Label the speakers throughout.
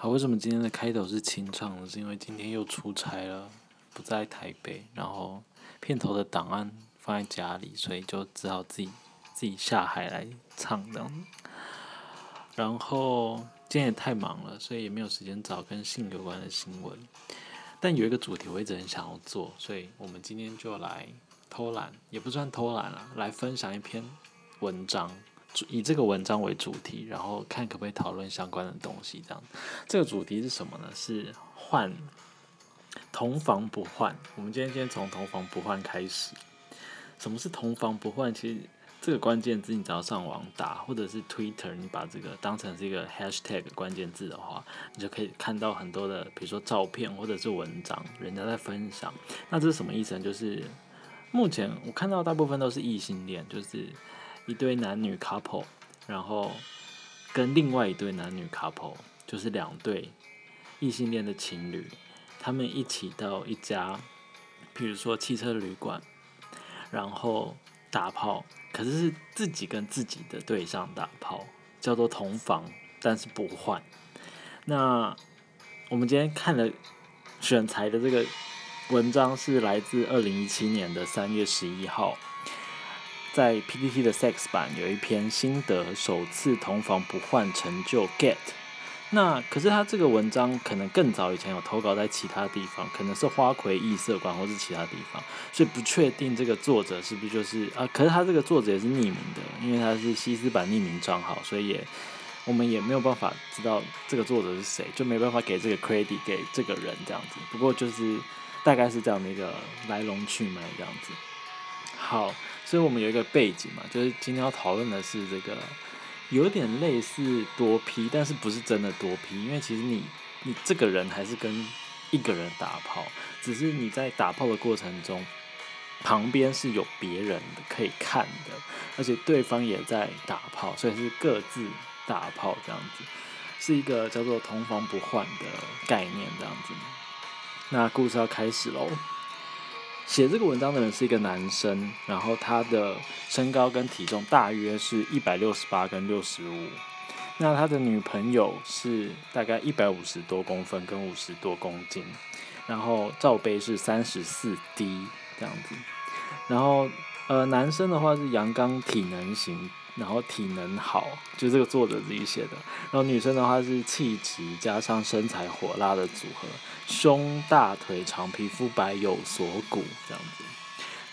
Speaker 1: 好，为什么今天的开头是清唱呢？是因为今天又出差了，不在台北，然后片头的档案放在家里，所以就只好自己自己下海来唱的。然后今天也太忙了，所以也没有时间找跟性有关的新闻。但有一个主题我一直很想要做，所以我们今天就来偷懒，也不算偷懒了，来分享一篇文章。以这个文章为主题，然后看可不可以讨论相关的东西。这样，这个主题是什么呢？是换同房不换。我们今天先从同房不换开始。什么是同房不换？其实这个关键字你只要上网打，或者是 Twitter，你把这个当成是一个 Hashtag 关键字的话，你就可以看到很多的，比如说照片或者是文章，人家在分享。那这是什么意思呢？就是目前我看到大部分都是异性恋，就是。一对男女 couple，然后跟另外一对男女 couple，就是两对异性恋的情侣，他们一起到一家，比如说汽车旅馆，然后打炮，可是是自己跟自己的对象打炮，叫做同房，但是不换。那我们今天看了选材的这个文章，是来自二零一七年的三月十一号。在 PPT 的 Sex 版有一篇心得，首次同房不换成就 Get。那可是他这个文章可能更早以前有投稿在其他地方，可能是花魁异色馆或是其他地方，所以不确定这个作者是不是就是啊？可是他这个作者也是匿名的，因为他是西斯版匿名账号，所以也我们也没有办法知道这个作者是谁，就没办法给这个 credit 给这个人这样子。不过就是大概是这样的一个来龙去脉这样子。好。所以我们有一个背景嘛，就是今天要讨论的是这个，有点类似多批，但是不是真的多批，因为其实你你这个人还是跟一个人打炮，只是你在打炮的过程中，旁边是有别人的可以看的，而且对方也在打炮，所以是各自打炮这样子，是一个叫做同房不换的概念这样子。那故事要开始喽。写这个文章的人是一个男生，然后他的身高跟体重大约是一百六十八跟六十五，那他的女朋友是大概一百五十多公分跟五十多公斤，然后罩杯是三十四 D 这样子，然后呃男生的话是阳刚体能型。然后体能好，就这个作者自己写的。然后女生的话是气质加上身材火辣的组合，胸大腿长，皮肤白有锁骨这样子。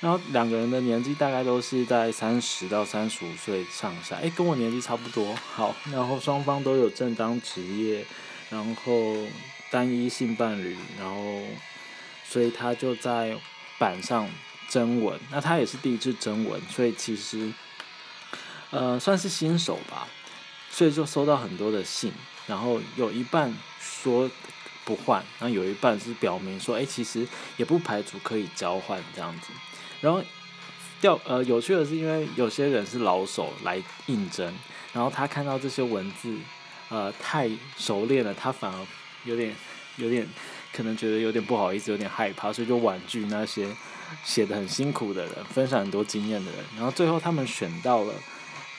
Speaker 1: 然后两个人的年纪大概都是在三十到三十五岁上下，诶，跟我年纪差不多。好，然后双方都有正当职业，然后单一性伴侣，然后所以他就在板上征文。那他也是第一次征文，所以其实。呃，算是新手吧，所以就收到很多的信，然后有一半说不换，然后有一半是表明说，哎，其实也不排除可以交换这样子。然后调呃有趣的是，因为有些人是老手来应征，然后他看到这些文字，呃，太熟练了，他反而有点有点可能觉得有点不好意思，有点害怕，所以就婉拒那些写的很辛苦的人，分享很多经验的人。然后最后他们选到了。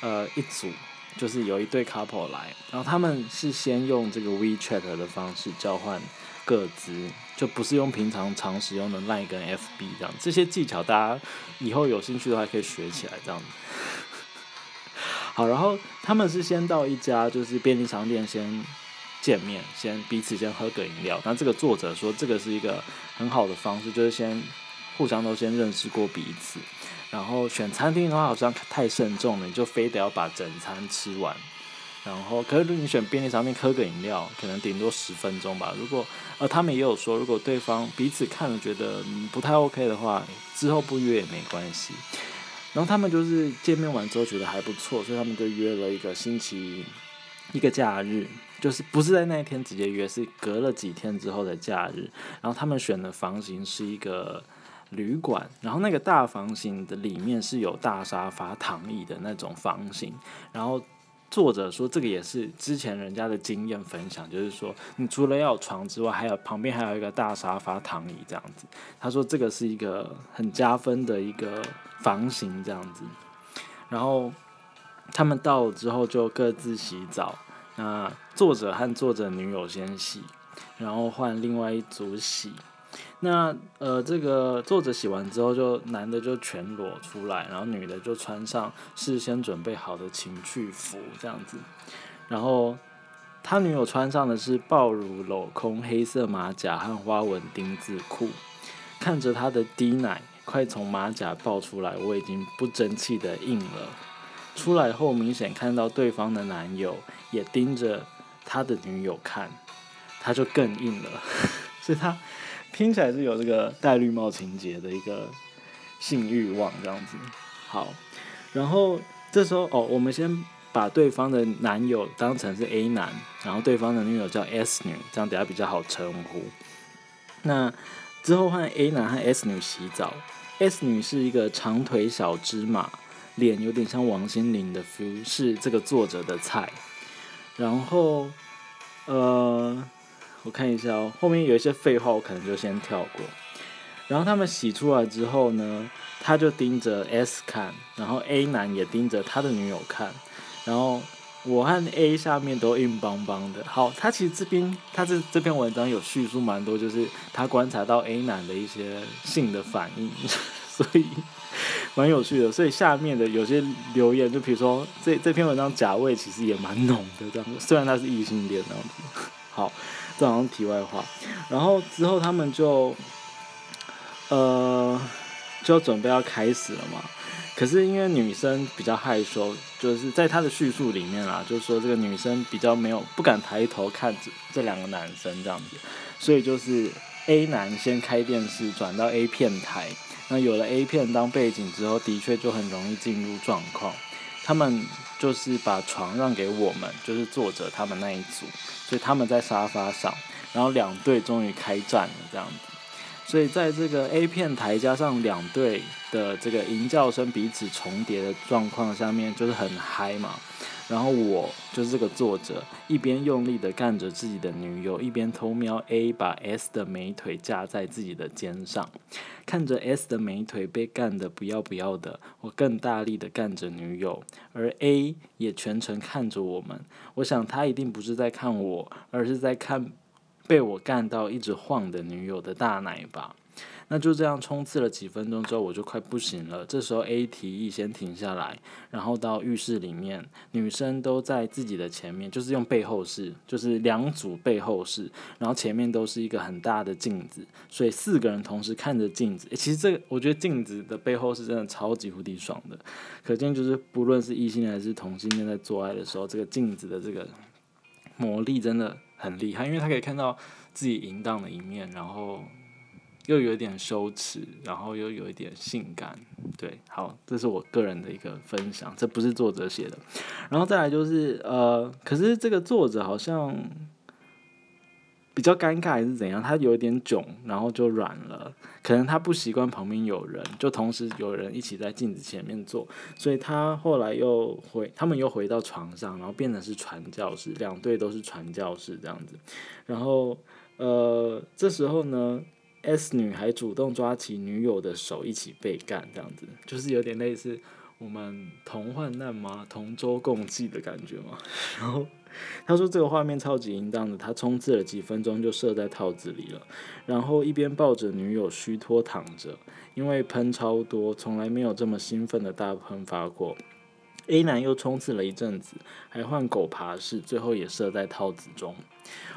Speaker 1: 呃，一组就是有一对 couple 来，然后他们是先用这个 WeChat 的方式交换各自，就不是用平常常使用的 Line 跟 FB 这样。这些技巧大家以后有兴趣的话可以学起来这样子。好，然后他们是先到一家就是便利商店先见面，先彼此先喝个饮料。那这个作者说这个是一个很好的方式，就是先互相都先认识过彼此。然后选餐厅的话，好像太慎重了，你就非得要把整餐吃完。然后，可是你选便利商店喝个饮料，可能顶多十分钟吧。如果呃，他们也有说，如果对方彼此看了觉得不太 OK 的话，之后不约也没关系。然后他们就是见面完之后觉得还不错，所以他们就约了一个星期一个假日，就是不是在那一天直接约，是隔了几天之后的假日。然后他们选的房型是一个。旅馆，然后那个大房型的里面是有大沙发、躺椅的那种房型。然后作者说，这个也是之前人家的经验分享，就是说，你除了要有床之外，还有旁边还有一个大沙发、躺椅这样子。他说这个是一个很加分的一个房型这样子。然后他们到了之后就各自洗澡。那作者和作者女友先洗，然后换另外一组洗。那呃，这个作者洗完之后，就男的就全裸出来，然后女的就穿上事先准备好的情趣服这样子。然后他女友穿上的是暴乳镂空黑色马甲和花纹丁字裤，看着他的低奶快从马甲爆出来，我已经不争气的硬了。出来后明显看到对方的男友也盯着他的女友看，他就更硬了，所以他。听起来是有这个戴绿帽情节的一个性欲望这样子，好，然后这时候哦，我们先把对方的男友当成是 A 男，然后对方的女友叫 S 女，这样等下比较好称呼。那之后换 A 男和 S 女洗澡，S 女是一个长腿小芝麻，脸有点像王心凌的 feel，是这个作者的菜。然后，呃。我看一下哦，后面有一些废话，我可能就先跳过。然后他们洗出来之后呢，他就盯着 S 看，然后 A 男也盯着他的女友看。然后我和 A 下面都硬邦邦的。好，他其实这边他这这篇文章有叙述蛮多，就是他观察到 A 男的一些性的反应，所以蛮有趣的。所以下面的有些留言，就比如说这这篇文章假味其实也蛮浓的，这样子虽然他是异性恋那样子。好。这好像题外话，然后之后他们就，呃，就准备要开始了嘛。可是因为女生比较害羞，就是在她的叙述里面啦，就是说这个女生比较没有不敢抬头看这这两个男生这样子，所以就是 A 男先开电视转到 A 片台，那有了 A 片当背景之后，的确就很容易进入状况。他们就是把床让给我们，就是作者他们那一组。所以他们在沙发上，然后两队终于开战了，这样子。所以在这个 A 片台加上两队的这个吟叫声彼此重叠的状况下面，就是很嗨嘛。然后我就是这个作者，一边用力的干着自己的女友，一边偷瞄 A 把 S 的美腿架在自己的肩上，看着 S 的美腿被干得不要不要的，我更大力的干着女友，而 A 也全程看着我们。我想他一定不是在看我，而是在看被我干到一直晃的女友的大奶吧。那就这样冲刺了几分钟之后，我就快不行了。这时候 A 提议先停下来，然后到浴室里面，女生都在自己的前面，就是用背后式，就是两组背后式，然后前面都是一个很大的镜子，所以四个人同时看着镜子。其实这个我觉得镜子的背后是真的超级无敌爽的，可见就是不论是异性还是同性恋在做爱的时候，这个镜子的这个魔力真的很厉害，因为他可以看到自己淫荡的一面，然后。又有点羞耻，然后又有一点性感，对，好，这是我个人的一个分享，这不是作者写的。然后再来就是，呃，可是这个作者好像比较尴尬还是怎样，他有一点囧，然后就软了，可能他不习惯旁边有人，就同时有人一起在镜子前面坐，所以他后来又回，他们又回到床上，然后变成是传教士，两队都是传教士这样子。然后，呃，这时候呢。S 女还主动抓起女友的手一起被干，这样子就是有点类似我们同患难吗？同舟共济的感觉吗？然后他说这个画面超级淫荡的，他冲刺了几分钟就射在套子里了，然后一边抱着女友虚脱躺着，因为喷超多，从来没有这么兴奋的大喷发过。A 男又冲刺了一阵子，还换狗爬式，最后也射在套子中。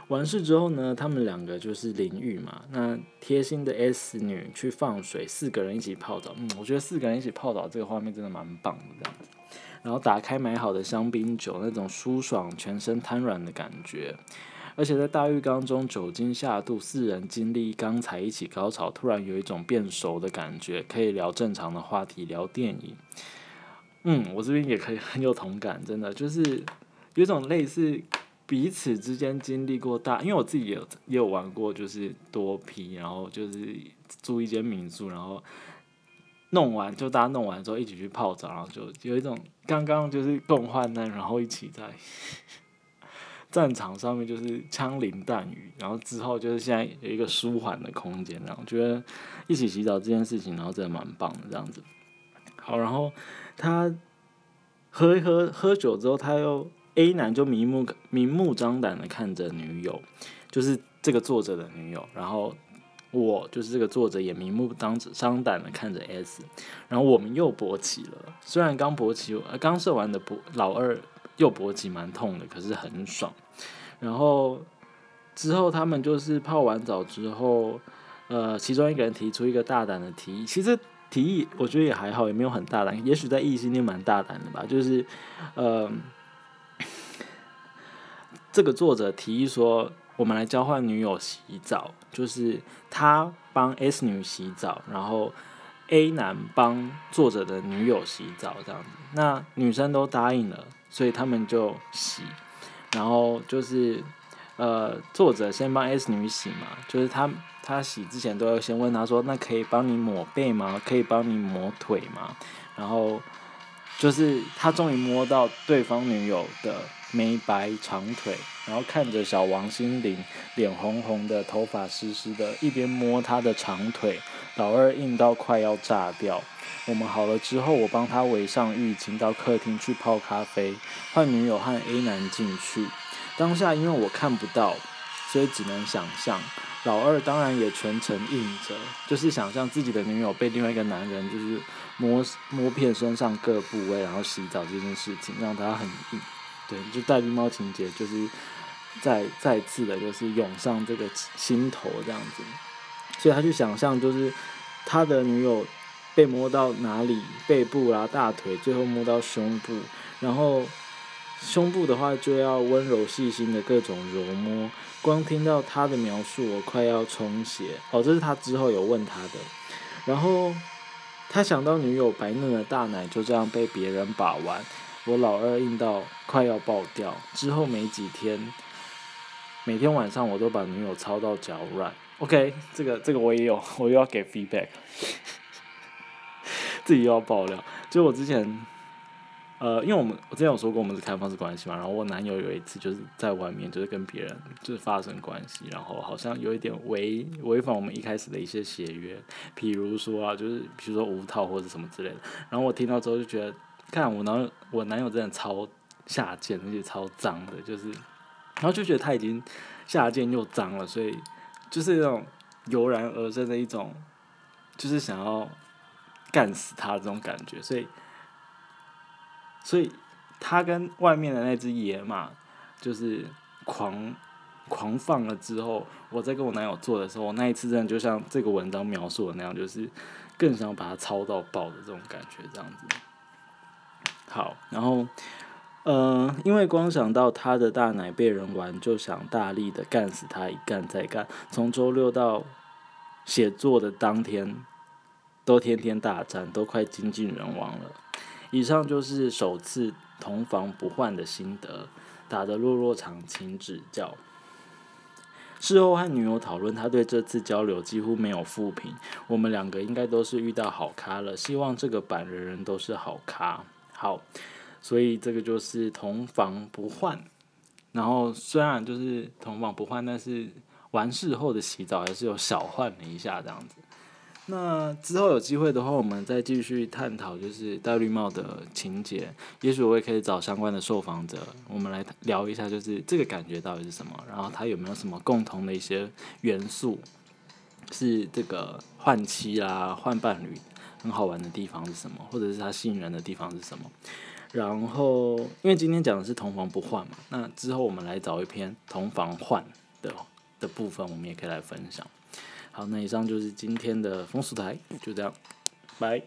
Speaker 1: 完事之后呢，他们两个就是淋浴嘛。那贴心的 S 女去放水，四个人一起泡澡。嗯，我觉得四个人一起泡澡这个画面真的蛮棒的这样子。然后打开买好的香槟酒，那种舒爽、全身瘫软的感觉。而且在大浴缸中酒精下肚，四人经历刚才一起高潮，突然有一种变熟的感觉，可以聊正常的话题，聊电影。嗯，我这边也可以很有同感，真的就是有种类似。彼此之间经历过大，因为我自己也有也有玩过，就是多批，然后就是租一间民宿，然后弄完就大家弄完之后一起去泡澡，然后就有一种刚刚就是共患难，然后一起在 战场上面就是枪林弹雨，然后之后就是现在有一个舒缓的空间，然后觉得一起洗澡这件事情，然后真的蛮棒的这样子。好，然后他喝一喝喝酒之后，他又。A 男就明目明目张胆的看着女友，就是这个作者的女友，然后我就是这个作者也明目张张胆的看着 S，然后我们又勃起了。虽然刚勃起，刚射完的勃老二又勃起蛮痛的，可是很爽。然后之后他们就是泡完澡之后，呃，其中一个人提出一个大胆的提议，其实提议我觉得也还好，也没有很大胆，也许在异性恋蛮大胆的吧，就是呃。这个作者提议说，我们来交换女友洗澡，就是他帮 S 女洗澡，然后 A 男帮作者的女友洗澡，这样子。那女生都答应了，所以他们就洗。然后就是呃，作者先帮 S 女洗嘛，就是他他洗之前都要先问他说，那可以帮你抹背吗？可以帮你抹腿吗？然后就是他终于摸到对方女友的。美白长腿，然后看着小王心凌脸红红的，头发湿湿的，一边摸她的长腿，老二硬到快要炸掉。我们好了之后，我帮他围上浴巾，到客厅去泡咖啡，换女友和 A 男进去。当下因为我看不到，所以只能想象。老二当然也全程硬着，就是想象自己的女友被另外一个男人就是摸摸遍身上各部位，然后洗澡这件事情，让他很硬。对，就戴绿帽情节，就是再再次的，就是涌上这个心头这样子，所以他去想象，就是他的女友被摸到哪里，背部啦、大腿，最后摸到胸部，然后胸部的话就要温柔细心的各种揉摸，光听到他的描述，我快要充血。哦，这是他之后有问他的，然后他想到女友白嫩的大奶就这样被别人把玩。我老二硬到快要爆掉，之后没几天，每天晚上我都把女友操到脚软。OK，这个这个我也有，我又要给 feedback，自己又要爆料。就我之前，呃，因为我们我之前有说过我们是开放式关系嘛，然后我男友有一次就是在外面就是跟别人就是发生关系，然后好像有一点违违反我们一开始的一些协约，比如说啊，就是比如说无套或者什么之类的。然后我听到之后就觉得。看我男我男友真的超下贱，而且超脏的，就是，然后就觉得他已经下贱又脏了，所以就是那种油然而生的一种，就是想要干死他这种感觉，所以，所以他跟外面的那只野马就是狂狂放了之后，我在跟我男友做的时候，我那一次真的就像这个文章描述的那样，就是更想把他操到爆的这种感觉，这样子。好，然后，呃，因为光想到他的大奶被人玩，就想大力的干死他，一干再干，从周六到写作的当天，都天天大战，都快精尽人亡了。以上就是首次同房不换的心得，打得落落场，请指教。事后和女友讨论，他对这次交流几乎没有负评。我们两个应该都是遇到好咖了，希望这个版人人都是好咖。好，所以这个就是同房不换。然后虽然就是同房不换，但是完事后的洗澡还是有小换了一下这样子。那之后有机会的话，我们再继续探讨就是戴绿帽的情节。也许我也可以找相关的受访者，我们来聊一下，就是这个感觉到底是什么，然后他有没有什么共同的一些元素，是这个换妻啦、换伴侣。很好玩的地方是什么，或者是它吸引人的地方是什么？然后，因为今天讲的是同房不换嘛，那之后我们来找一篇同房换的的部分，我们也可以来分享。好，那以上就是今天的风俗台，就这样，拜。